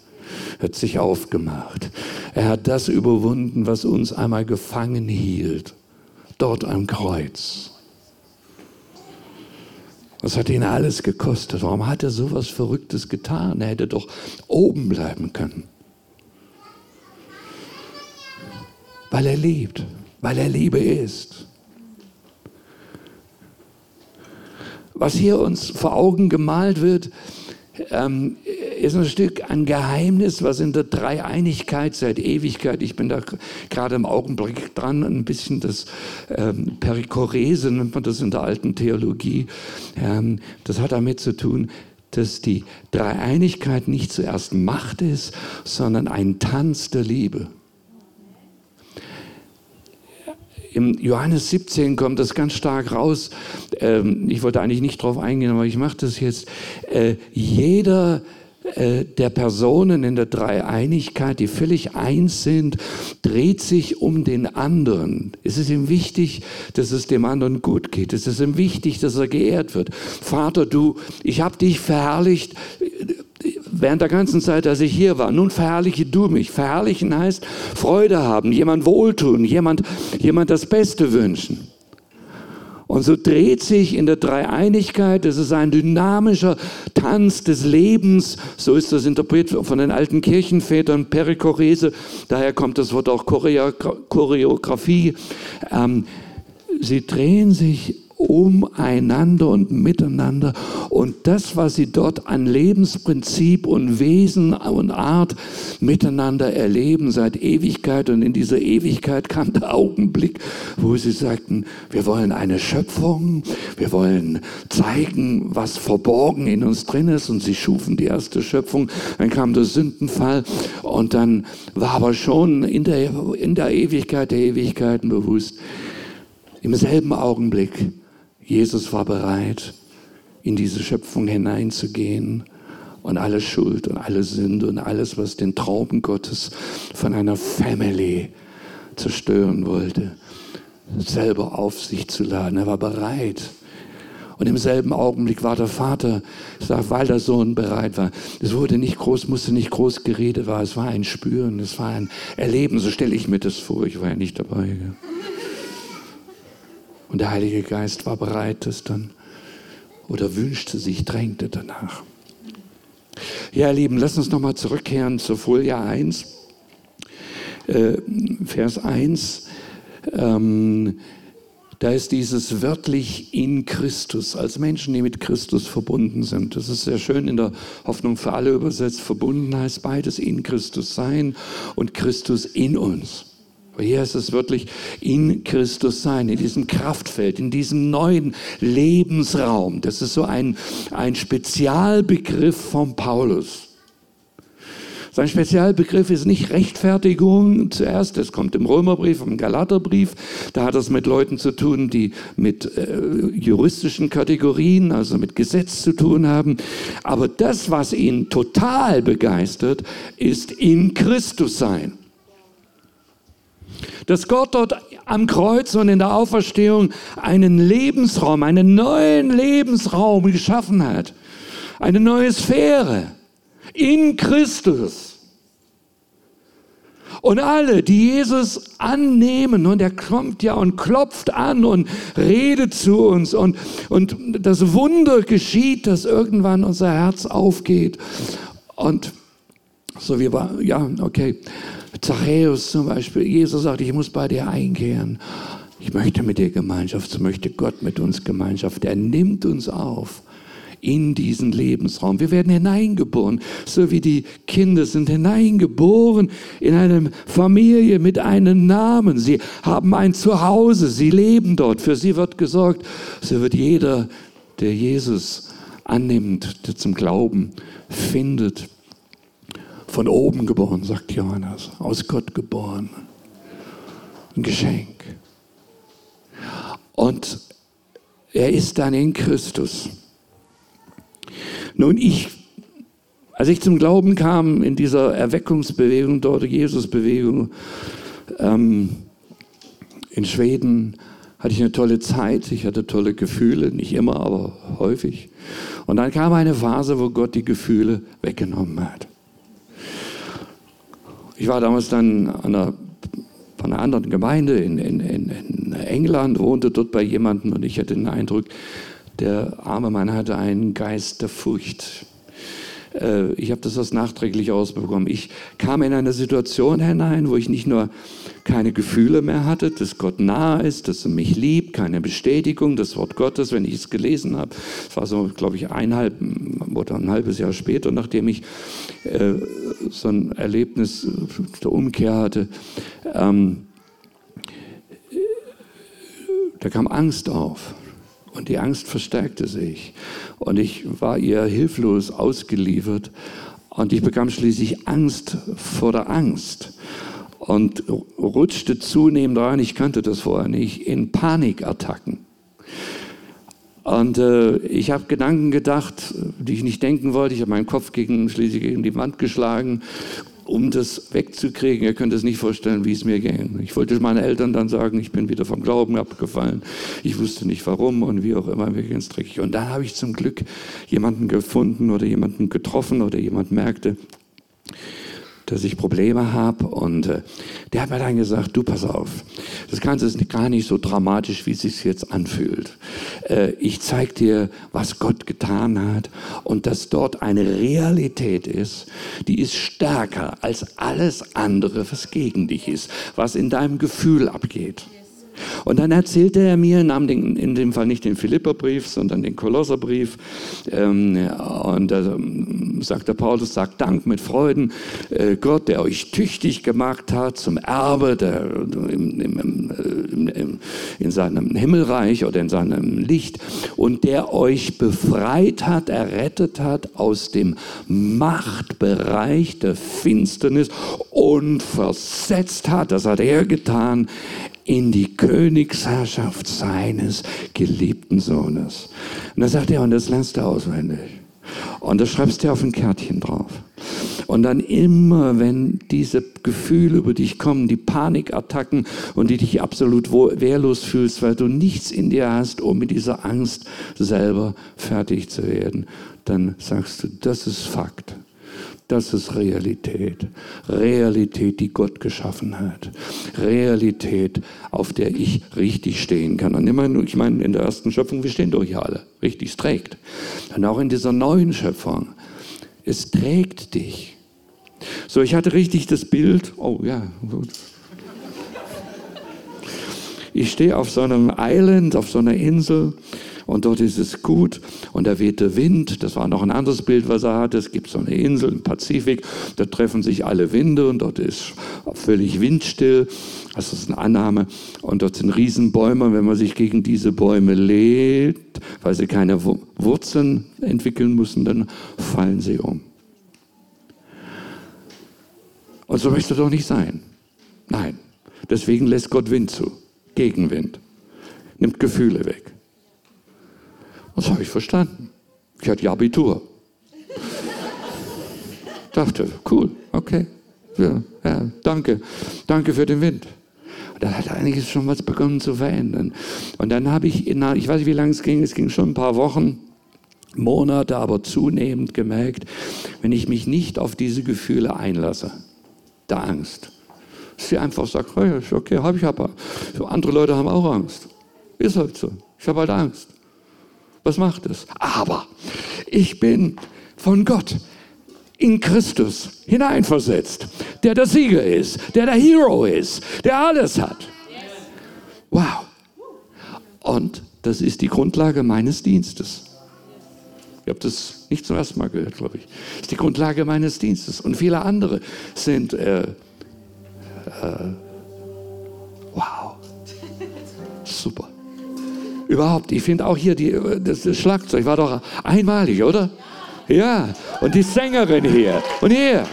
hat sich aufgemacht. Er hat das überwunden, was uns einmal gefangen hielt, dort am Kreuz. Was hat ihn alles gekostet? Warum hat er so was Verrücktes getan? Er hätte doch oben bleiben können. Weil er liebt, weil er Liebe ist. Was hier uns vor Augen gemalt wird, ähm, ist ein Stück ein Geheimnis, was in der Dreieinigkeit seit Ewigkeit, ich bin da gerade im Augenblick dran, ein bisschen das ähm, Perikorese nennt man das in der alten Theologie, ähm, das hat damit zu tun, dass die Dreieinigkeit nicht zuerst Macht ist, sondern ein Tanz der Liebe. Im Johannes 17 kommt das ganz stark raus. Ähm, ich wollte eigentlich nicht darauf eingehen, aber ich mache das jetzt. Äh, jeder äh, der Personen in der Dreieinigkeit, die völlig eins sind, dreht sich um den anderen. Es ist ihm wichtig, dass es dem anderen gut geht. Es ist ihm wichtig, dass er geehrt wird. Vater, du, ich habe dich verherrlicht während der ganzen Zeit, dass ich hier war. Nun verherrliche du mich. Verherrlichen heißt Freude haben, jemand wohltun, jemand, jemand das Beste wünschen. Und so dreht sich in der Dreieinigkeit, das ist ein dynamischer Tanz des Lebens, so ist das interpretiert von den alten Kirchenvätern, Perikorese, daher kommt das Wort auch Choreografie. Ähm, sie drehen sich umeinander und miteinander. Und das, was sie dort an Lebensprinzip und Wesen und Art miteinander erleben seit Ewigkeit. Und in dieser Ewigkeit kam der Augenblick, wo sie sagten, wir wollen eine Schöpfung, wir wollen zeigen, was verborgen in uns drin ist. Und sie schufen die erste Schöpfung. Dann kam der Sündenfall. Und dann war aber schon in der, in der Ewigkeit der Ewigkeiten bewusst, im selben Augenblick Jesus war bereit, in diese Schöpfung hineinzugehen und alle Schuld und alle Sünde und alles, was den Traum Gottes von einer Family zerstören wollte, selber auf sich zu laden. Er war bereit. Und im selben Augenblick war der Vater, weil der Sohn bereit war. Es wurde nicht groß, musste nicht groß geredet war. Es war ein Spüren, es war ein Erleben. So stelle ich mir das vor. Ich war ja nicht dabei. Gell? Und der Heilige Geist war bereit, das dann oder wünschte sich, drängte danach. Ja, ihr Lieben, lass uns nochmal zurückkehren zur Folie 1, äh, Vers 1. Ähm, da ist dieses wörtlich in Christus, als Menschen, die mit Christus verbunden sind. Das ist sehr schön in der Hoffnung für alle übersetzt. Verbunden heißt beides in Christus sein und Christus in uns. Hier ist es wirklich in Christus sein, in diesem Kraftfeld, in diesem neuen Lebensraum. Das ist so ein, ein Spezialbegriff von Paulus. Sein Spezialbegriff ist nicht Rechtfertigung zuerst, das kommt im Römerbrief, im Galaterbrief. Da hat es mit Leuten zu tun, die mit äh, juristischen Kategorien, also mit Gesetz zu tun haben. Aber das, was ihn total begeistert, ist in Christus sein dass Gott dort am Kreuz und in der Auferstehung einen Lebensraum, einen neuen Lebensraum geschaffen hat. Eine neue Sphäre in Christus. Und alle, die Jesus annehmen, und er kommt ja und klopft an und redet zu uns, und, und das Wunder geschieht, dass irgendwann unser Herz aufgeht. Und so wie war, ja, okay. Zachäus zum Beispiel, Jesus sagt, ich muss bei dir einkehren. Ich möchte mit dir Gemeinschaft, so möchte Gott mit uns Gemeinschaft. Er nimmt uns auf in diesen Lebensraum. Wir werden hineingeboren, so wie die Kinder sind hineingeboren in eine Familie mit einem Namen. Sie haben ein Zuhause, sie leben dort, für sie wird gesorgt. So wird jeder, der Jesus annimmt, der zum Glauben findet, Von oben geboren, sagt Johannes. Aus Gott geboren. Ein Geschenk. Und er ist dann in Christus. Nun, ich, als ich zum Glauben kam in dieser Erweckungsbewegung dort, Jesusbewegung ähm, in Schweden, hatte ich eine tolle Zeit. Ich hatte tolle Gefühle, nicht immer, aber häufig. Und dann kam eine Phase, wo Gott die Gefühle weggenommen hat. Ich war damals dann an einer, von einer anderen Gemeinde in, in, in England, wohnte dort bei jemandem und ich hatte den Eindruck, der arme Mann hatte einen Geist der Furcht. Äh, ich habe das was nachträglich ausbekommen. Ich kam in eine Situation hinein, wo ich nicht nur keine Gefühle mehr hatte, dass Gott nahe ist, dass er mich liebt, keine Bestätigung, das Wort Gottes, wenn ich es gelesen habe. Es war so, glaube ich, eineinhalb oder ein halbes Jahr später, nachdem ich äh, so ein Erlebnis der Umkehr hatte. Ähm, da kam Angst auf. Und die Angst verstärkte sich. Und ich war ihr hilflos ausgeliefert. Und ich bekam schließlich Angst vor der Angst und rutschte zunehmend rein, ich kannte das vorher nicht, in Panikattacken. Und äh, ich habe Gedanken gedacht, die ich nicht denken wollte. Ich habe meinen Kopf gegen, schließlich gegen die Wand geschlagen, um das wegzukriegen. Ihr könnt es nicht vorstellen, wie es mir ging. Ich wollte meinen Eltern dann sagen, ich bin wieder vom Glauben abgefallen. Ich wusste nicht warum und wie auch immer, mir ging es dreckig. Und dann habe ich zum Glück jemanden gefunden oder jemanden getroffen oder jemand merkte, dass ich Probleme habe. Und äh, der hat mir dann gesagt, du pass auf, das Ganze ist gar nicht so dramatisch, wie es sich jetzt anfühlt. Äh, ich zeige dir, was Gott getan hat und dass dort eine Realität ist, die ist stärker als alles andere, was gegen dich ist, was in deinem Gefühl abgeht. Und dann erzählte er mir, nahm den, in dem Fall nicht den Philipperbrief, sondern den Kolosserbrief. Ähm, und da ähm, sagte Paulus, sagt Dank mit Freuden, äh, Gott, der euch tüchtig gemacht hat zum Erbe der, im, im, im, in seinem Himmelreich oder in seinem Licht und der euch befreit hat, errettet hat aus dem Machtbereich der Finsternis und versetzt hat, das hat er getan, in die Königsherrschaft seines geliebten Sohnes. Und da sagt er, und das lernst du auswendig. Und das schreibst du auf ein Kärtchen drauf. Und dann immer, wenn diese Gefühle über dich kommen, die Panikattacken und die dich absolut wehrlos fühlst, weil du nichts in dir hast, um mit dieser Angst selber fertig zu werden, dann sagst du, das ist Fakt. Das ist Realität. Realität, die Gott geschaffen hat. Realität, auf der ich richtig stehen kann. Und immer, ich meine, in der ersten Schöpfung, wir stehen doch hier alle. Richtig, es trägt. Und auch in dieser neuen Schöpfung. Es trägt dich. So, ich hatte richtig das Bild. Oh ja, gut. Ich stehe auf so einem Island, auf so einer Insel und dort ist es gut und da weht der Wind. Das war noch ein anderes Bild, was er hatte. Es gibt so eine Insel im Pazifik, da treffen sich alle Winde und dort ist völlig windstill. Das ist eine Annahme. Und dort sind Riesenbäume. Und wenn man sich gegen diese Bäume lädt, weil sie keine Wurzeln entwickeln müssen, dann fallen sie um. Und so möchte doch nicht sein. Nein. Deswegen lässt Gott Wind zu. Gegenwind. Nimmt Gefühle weg. Das habe ich verstanden. Ich hatte ja Abitur. Dachte, cool, okay. Ja, ja, danke. Danke für den Wind. Da hat eigentlich schon was begonnen zu verändern. Und dann habe ich, in, ich weiß nicht, wie lange es ging, es ging schon ein paar Wochen, Monate, aber zunehmend gemerkt, wenn ich mich nicht auf diese Gefühle einlasse, der Angst, dass sie einfach sagt, oh okay, habe ich aber. Andere Leute haben auch Angst. Ist halt so. Ich habe halt Angst. Was macht es? Aber ich bin von Gott in Christus hineinversetzt, der der Sieger ist, der der Hero ist, der alles hat. Wow. Und das ist die Grundlage meines Dienstes. Ihr habt das nicht zum ersten Mal gehört, glaube ich. Das ist die Grundlage meines Dienstes. Und viele andere sind, äh, äh, Überhaupt, ich finde auch hier die, das, das Schlagzeug war doch einmalig, oder? Ja, und die Sängerin hier und hier.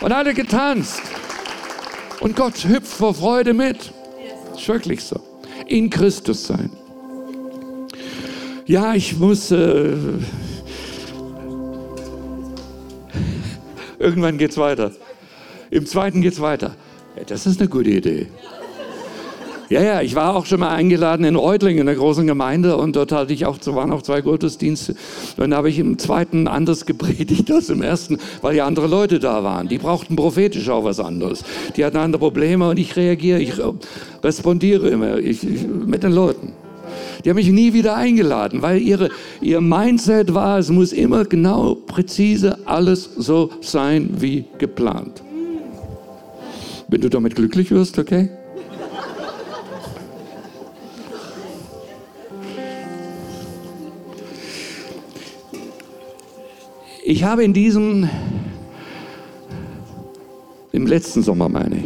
Und alle getanzt. Und Gott hüpft vor Freude mit. Ist wirklich so. In Christus sein. Ja, ich muss. Äh, *laughs* irgendwann geht's weiter. Im zweiten geht's weiter. Ja, das ist eine gute Idee. Ja, ja, ich war auch schon mal eingeladen in Reutlingen, in der großen Gemeinde, und dort hatte ich auch, waren auch zwei Gottesdienste. Dann habe ich im zweiten anders gepredigt als im ersten, weil ja andere Leute da waren. Die brauchten prophetisch auch was anderes. Die hatten andere Probleme und ich reagiere, ich respondiere immer ich, ich, mit den Leuten. Die haben mich nie wieder eingeladen, weil ihre, ihr Mindset war, es muss immer genau, präzise alles so sein wie geplant. Wenn du damit glücklich wirst, okay? Ich habe in diesem, im letzten Sommer meine ich,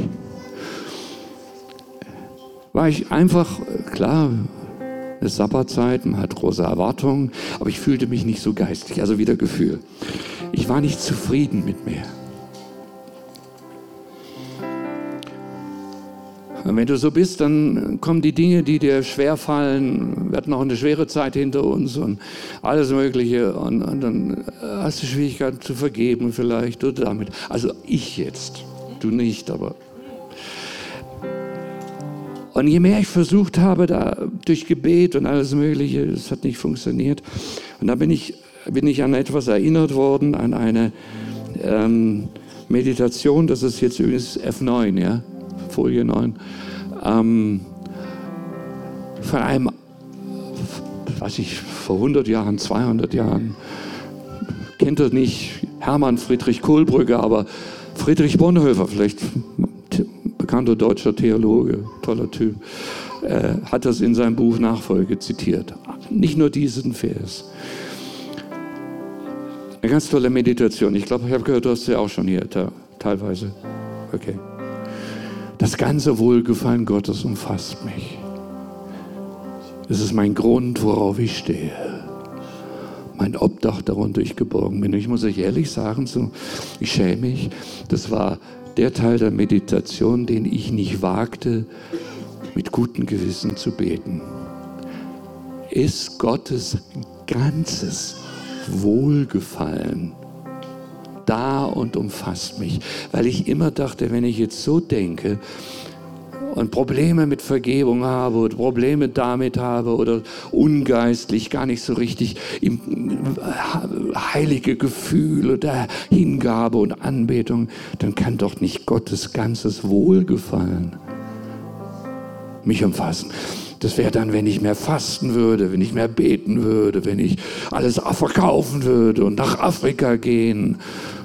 war ich einfach, klar, eine Sabbatzeit, man hat große Erwartungen, aber ich fühlte mich nicht so geistig, also wieder Gefühl. Ich war nicht zufrieden mit mir. Wenn du so bist, dann kommen die Dinge, die dir schwerfallen. Wir hatten noch eine schwere Zeit hinter uns und alles Mögliche. Und, und dann hast du Schwierigkeiten zu vergeben vielleicht oder damit. Also ich jetzt, du nicht, aber. Und je mehr ich versucht habe, da durch Gebet und alles Mögliche, es hat nicht funktioniert. Und da bin ich, bin ich an etwas erinnert worden, an eine ähm, Meditation, das ist jetzt übrigens F9, ja Folie 9, ähm, von einem, weiß ich, vor 100 Jahren, 200 Jahren, kennt er nicht Hermann Friedrich Kohlbrügge, aber Friedrich Bonhoeffer, vielleicht bekannter deutscher Theologe, toller Typ, äh, hat das in seinem Buch Nachfolge zitiert. Nicht nur diesen Vers. Eine ganz tolle Meditation. Ich glaube, ich habe gehört, du hast sie auch schon hier teilweise. Okay. Das ganze Wohlgefallen Gottes umfasst mich. Es ist mein Grund, worauf ich stehe. Mein Obdach, darunter ich geborgen bin. Ich muss euch ehrlich sagen, so, ich schäme mich. Das war der Teil der Meditation, den ich nicht wagte, mit gutem Gewissen zu beten. Ist Gottes ganzes Wohlgefallen da und umfasst mich, weil ich immer dachte, wenn ich jetzt so denke und Probleme mit Vergebung habe oder Probleme damit habe oder ungeistlich gar nicht so richtig im heilige Gefühl oder Hingabe und Anbetung, dann kann doch nicht Gottes ganzes Wohlgefallen mich umfassen. Das wäre dann, wenn ich mehr fasten würde, wenn ich mehr beten würde, wenn ich alles verkaufen würde und nach Afrika gehen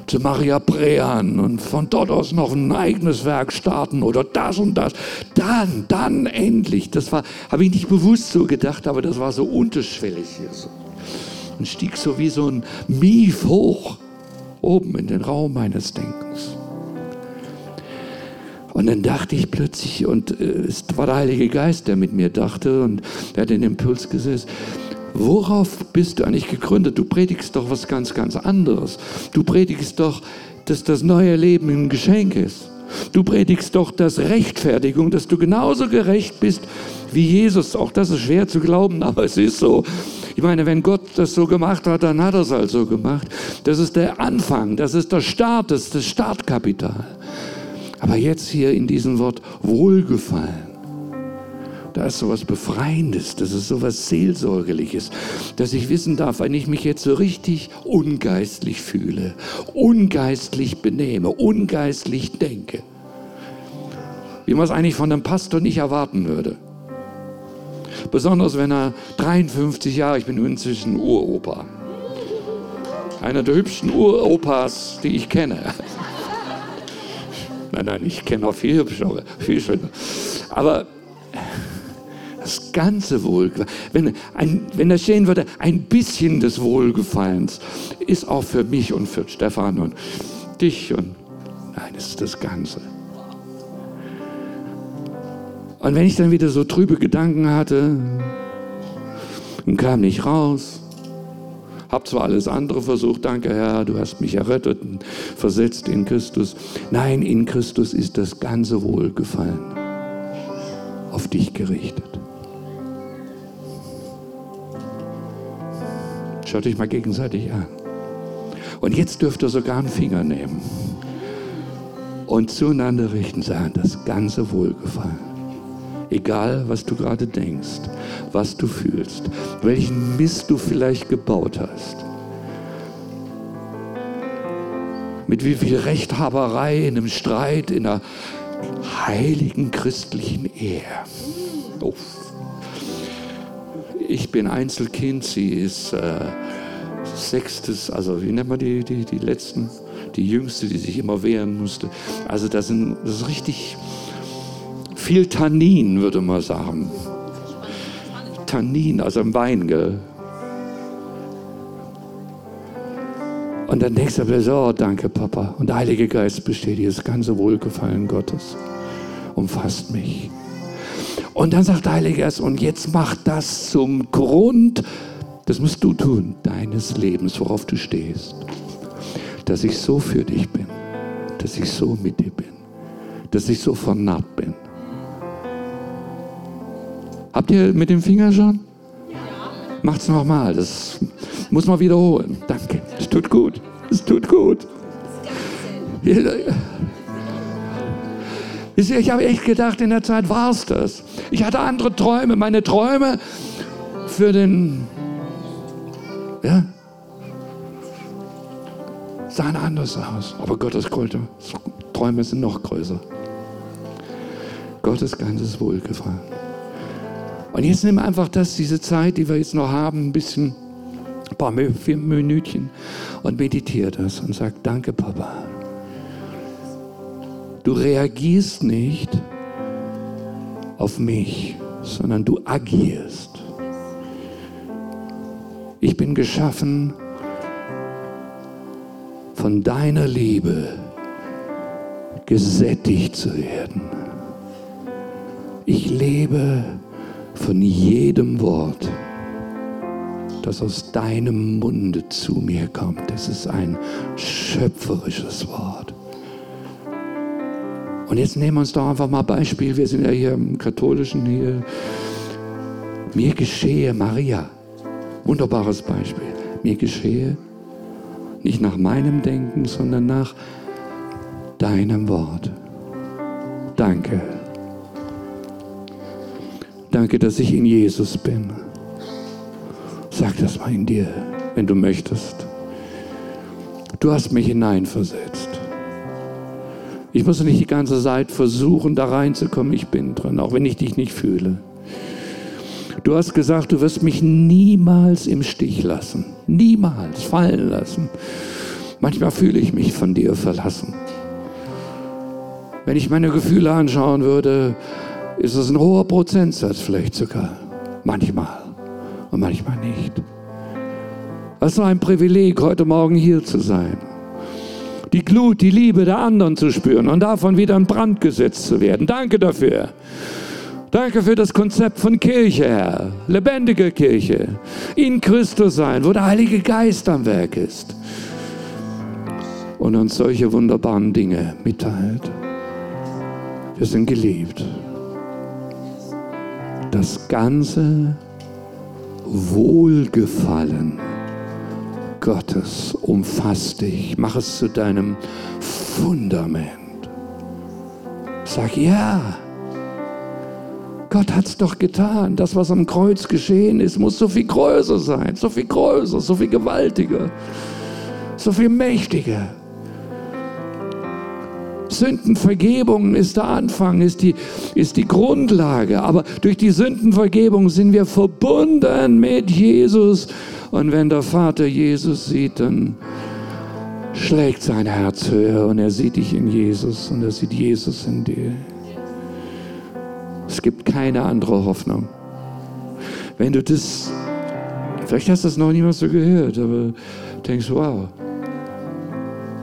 zu Maria Brean und von dort aus noch ein eigenes Werk starten oder das und das. Dann, dann endlich. Das war, habe ich nicht bewusst so gedacht, aber das war so unterschwellig hier so. Und stieg so wie so ein Mief hoch oben in den Raum meines Denkens. Und dann dachte ich plötzlich, und äh, es war der Heilige Geist, der mit mir dachte, und der hat den Impuls gesetzt, Worauf bist du eigentlich gegründet? Du predigst doch was ganz, ganz anderes. Du predigst doch, dass das neue Leben ein Geschenk ist. Du predigst doch das Rechtfertigung, dass du genauso gerecht bist wie Jesus. Auch das ist schwer zu glauben, *laughs* aber es ist so. Ich meine, wenn Gott das so gemacht hat, dann hat er es halt so gemacht. Das ist der Anfang, das ist der Start, das ist das Startkapital. Aber jetzt hier in diesem Wort Wohlgefallen. Da ist sowas Befreiendes, das ist sowas Seelsorgerliches, dass ich wissen darf, wenn ich mich jetzt so richtig ungeistlich fühle, ungeistlich benehme, ungeistlich denke, wie man es eigentlich von einem Pastor nicht erwarten würde. Besonders wenn er 53 Jahre, ich bin inzwischen Uropa, einer der hübschen Uropas, die ich kenne. *laughs* Nein, nein, ich kenne auch viel hübscher, viel schöner. Aber das ganze Wohlgefallen. Wenn, ein, wenn da stehen würde, ein bisschen des Wohlgefallens ist auch für mich und für Stefan und dich und nein, es ist das Ganze. Und wenn ich dann wieder so trübe Gedanken hatte und kam nicht raus, Hab zwar alles andere versucht, danke Herr, du hast mich errettet und versetzt in Christus. Nein, in Christus ist das ganze Wohlgefallen auf dich gerichtet. Schaut dich mal gegenseitig an. Und jetzt dürft ihr sogar einen Finger nehmen und zueinander richten, sagen, das ganze Wohlgefallen. Egal, was du gerade denkst, was du fühlst, welchen Mist du vielleicht gebaut hast. Mit wie viel Rechthaberei in einem Streit, in einer heiligen christlichen Ehe. Oh. Ich bin Einzelkind, sie ist äh, sechstes, also wie nennt man die, die, die letzten? Die jüngste, die sich immer wehren musste. Also das, sind, das ist richtig viel Tannin, würde man sagen. Tannin, also im Wein, gell? Und dann denkst du oh, danke Papa. Und der Heilige Geist bestätigt das ganze Wohlgefallen Gottes. Umfasst mich. Und dann sagt der Heilige Geist, und jetzt mach das zum Grund, das musst du tun, deines Lebens, worauf du stehst. Dass ich so für dich bin, dass ich so mit dir bin, dass ich so vernarrt bin. Habt ihr mit dem Finger schon? Ja. Macht's nochmal, das muss man wiederholen. Danke, es tut gut, es tut gut. Ich habe echt gedacht, in der Zeit war es das. Ich hatte andere Träume. Meine Träume für den ja? Sahen anders aus. Aber Gottes Träume sind noch größer. Gottes ganzes Wohlgefallen. Und jetzt nimm einfach das, diese Zeit, die wir jetzt noch haben, ein bisschen, ein paar Minütchen und meditiere das und sag, danke Papa. Du reagierst nicht auf mich, sondern du agierst. Ich bin geschaffen von deiner Liebe gesättigt zu werden. Ich lebe von jedem Wort, das aus deinem Munde zu mir kommt. Es ist ein schöpferisches Wort. Und jetzt nehmen wir uns doch einfach mal Beispiel. Wir sind ja hier im Katholischen hier. Mir geschehe Maria. Wunderbares Beispiel. Mir geschehe nicht nach meinem Denken, sondern nach deinem Wort. Danke. Danke, dass ich in Jesus bin. Sag das mal in dir, wenn du möchtest. Du hast mich hineinversetzt. Ich muss nicht die ganze Zeit versuchen, da reinzukommen. Ich bin drin, auch wenn ich dich nicht fühle. Du hast gesagt, du wirst mich niemals im Stich lassen, niemals fallen lassen. Manchmal fühle ich mich von dir verlassen. Wenn ich meine Gefühle anschauen würde, ist es ein hoher Prozentsatz vielleicht sogar. Manchmal und manchmal nicht. Was für ein Privileg, heute Morgen hier zu sein. Die Glut, die Liebe der anderen zu spüren und davon wieder in Brand gesetzt zu werden. Danke dafür. Danke für das Konzept von Kirche, Herr. Lebendige Kirche. In Christus sein, wo der Heilige Geist am Werk ist. Und uns solche wunderbaren Dinge mitteilt. Wir sind geliebt. Das ganze Wohlgefallen Gottes umfasst dich. Mach es zu deinem Fundament. Sag ja. Gott hat es doch getan. Das, was am Kreuz geschehen ist, muss so viel größer sein, so viel größer, so viel gewaltiger, so viel mächtiger. Sündenvergebung ist der Anfang, ist die, ist die Grundlage. Aber durch die Sündenvergebung sind wir verbunden mit Jesus. Und wenn der Vater Jesus sieht, dann schlägt sein Herz höher und er sieht dich in Jesus und er sieht Jesus in dir. Es gibt keine andere Hoffnung. Wenn du das, vielleicht hast du das noch niemals so gehört, aber denkst, wow,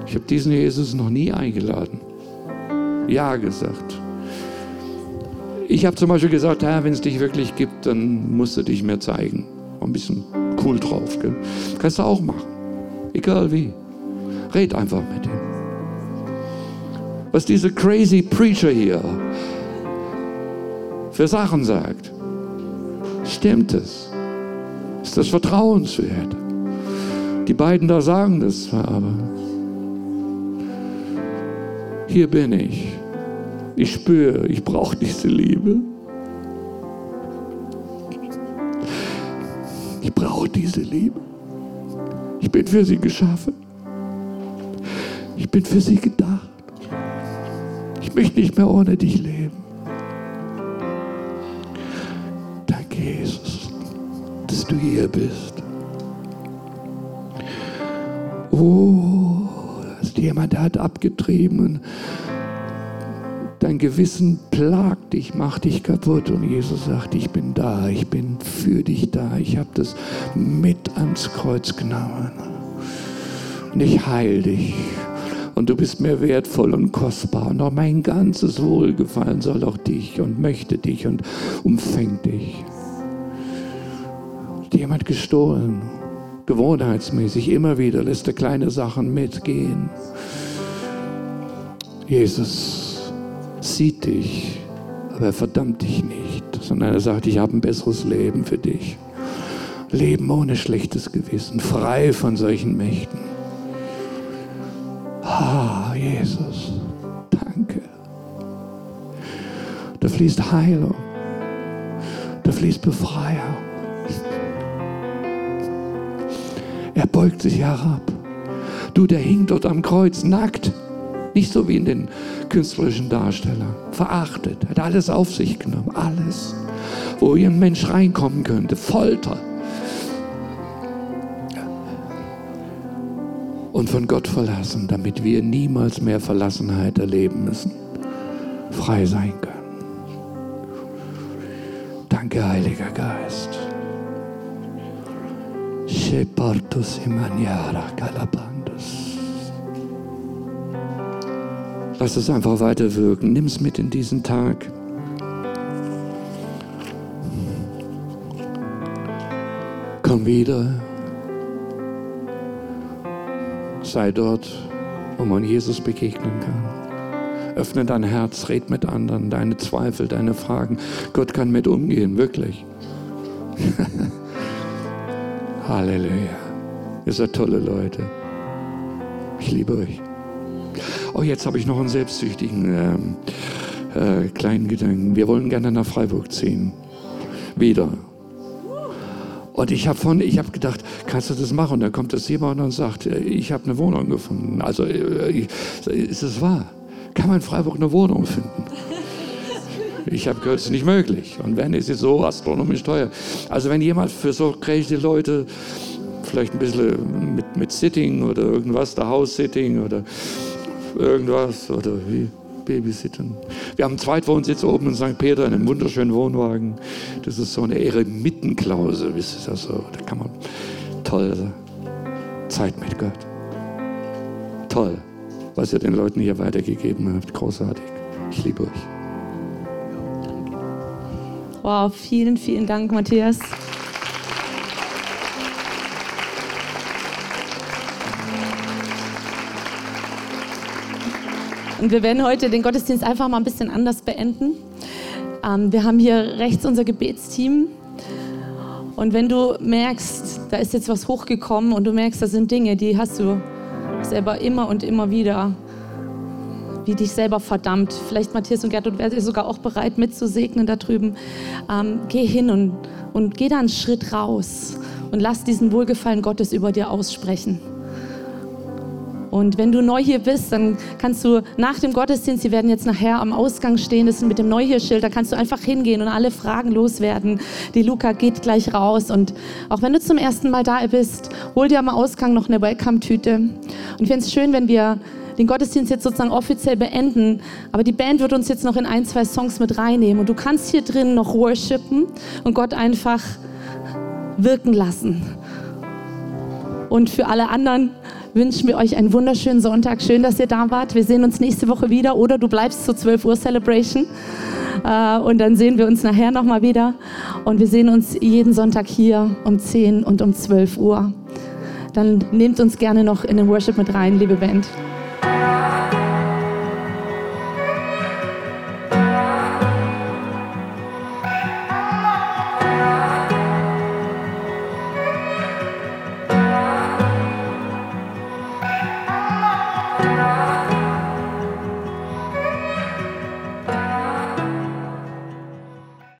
ich habe diesen Jesus noch nie eingeladen. Ja gesagt. Ich habe zum Beispiel gesagt, Herr, wenn es dich wirklich gibt, dann musst du dich mir zeigen. Ein bisschen cool drauf. Gell? Kannst du auch machen. Egal wie. Red einfach mit ihm. Was diese crazy Preacher hier für Sachen sagt, stimmt es? Ist das vertrauenswert? Die beiden da sagen das aber hier bin ich. Ich spüre, ich brauche diese Liebe. Ich brauche diese Liebe. Ich bin für sie geschaffen. Ich bin für sie gedacht. Ich möchte nicht mehr ohne dich leben. Danke, Jesus, dass du hier bist. Oh, da ist jemand, hat abgetrieben. Dein Gewissen plagt dich, macht dich kaputt. Und Jesus sagt, ich bin da, ich bin für dich da. Ich habe das mit ans Kreuz genommen. Und ich heile dich. Und du bist mir wertvoll und kostbar. Und auch mein ganzes Wohlgefallen soll auch dich und möchte dich und umfängt dich. Jemand gestohlen? Gewohnheitsmäßig immer wieder lässt er kleine Sachen mitgehen. Jesus sieht dich, aber er verdammt dich nicht, sondern er sagt, ich habe ein besseres Leben für dich. Leben ohne schlechtes Gewissen, frei von solchen Mächten. Ah, Jesus, danke. Da fließt Heilung, da fließt Befreiung. Er beugt sich herab. Du, der hing dort am Kreuz nackt. Nicht so wie in den künstlerischen Darstellern. Verachtet. Er hat alles auf sich genommen. Alles. Wo ein Mensch reinkommen könnte. Folter. Und von Gott verlassen, damit wir niemals mehr Verlassenheit erleben müssen. Frei sein können. Danke, Heiliger Geist. Shepartus imaniara calabandus. Lass es einfach weiter wirken. Nimm es mit in diesen Tag. Komm wieder. Sei dort, wo man Jesus begegnen kann. Öffne dein Herz, red mit anderen, deine Zweifel, deine Fragen. Gott kann mit umgehen, wirklich. *laughs* Halleluja. Ihr seid tolle Leute. Ich liebe euch. Oh, jetzt habe ich noch einen selbstsüchtigen ähm, äh, kleinen Gedanken. Wir wollen gerne nach Freiburg ziehen. Wieder. Und ich habe von, gedacht, kannst du das machen? Und dann kommt das jemand und sagt, äh, ich habe eine Wohnung gefunden. Also äh, ist es wahr? Kann man in Freiburg eine Wohnung finden? Ich habe gehört, es ist nicht möglich. Und wenn, ist es so astronomisch teuer. Also wenn jemand für so crazy Leute vielleicht ein bisschen mit, mit Sitting oder irgendwas, der House-Sitting oder irgendwas oder wie Babysitten. Wir haben einen Zweitwohnsitz oben in St. Peter in einem wunderschönen Wohnwagen. Das ist so eine Eremitenklause, wisst ihr das so? Da kann man toll Zeit mit Gott. Toll, was ihr den Leuten hier weitergegeben habt. Großartig. Ich liebe euch. Wow, vielen, vielen Dank, Matthias. Und wir werden heute den Gottesdienst einfach mal ein bisschen anders beenden. Ähm, wir haben hier rechts unser Gebetsteam. Und wenn du merkst, da ist jetzt was hochgekommen und du merkst, das sind Dinge, die hast du selber immer und immer wieder, wie dich selber verdammt. Vielleicht Matthias und Gertrud, wärt ihr sogar auch bereit mitzusegnen da drüben. Ähm, geh hin und, und geh da einen Schritt raus und lass diesen Wohlgefallen Gottes über dir aussprechen. Und wenn du neu hier bist, dann kannst du nach dem Gottesdienst, sie werden jetzt nachher am Ausgang stehen, das ist mit dem Neuhierschild, da kannst du einfach hingehen und alle Fragen loswerden. Die Luca geht gleich raus. Und auch wenn du zum ersten Mal da bist, hol dir am Ausgang noch eine Welcome-Tüte. Und ich finde es schön, wenn wir den Gottesdienst jetzt sozusagen offiziell beenden, aber die Band wird uns jetzt noch in ein, zwei Songs mit reinnehmen. Und du kannst hier drin noch worshipen und Gott einfach wirken lassen. Und für alle anderen, wünschen wir euch einen wunderschönen Sonntag. Schön, dass ihr da wart. Wir sehen uns nächste Woche wieder oder du bleibst zur 12 Uhr Celebration. Äh, und dann sehen wir uns nachher nochmal wieder. Und wir sehen uns jeden Sonntag hier um 10 und um 12 Uhr. Dann nehmt uns gerne noch in den Worship mit rein, liebe Band.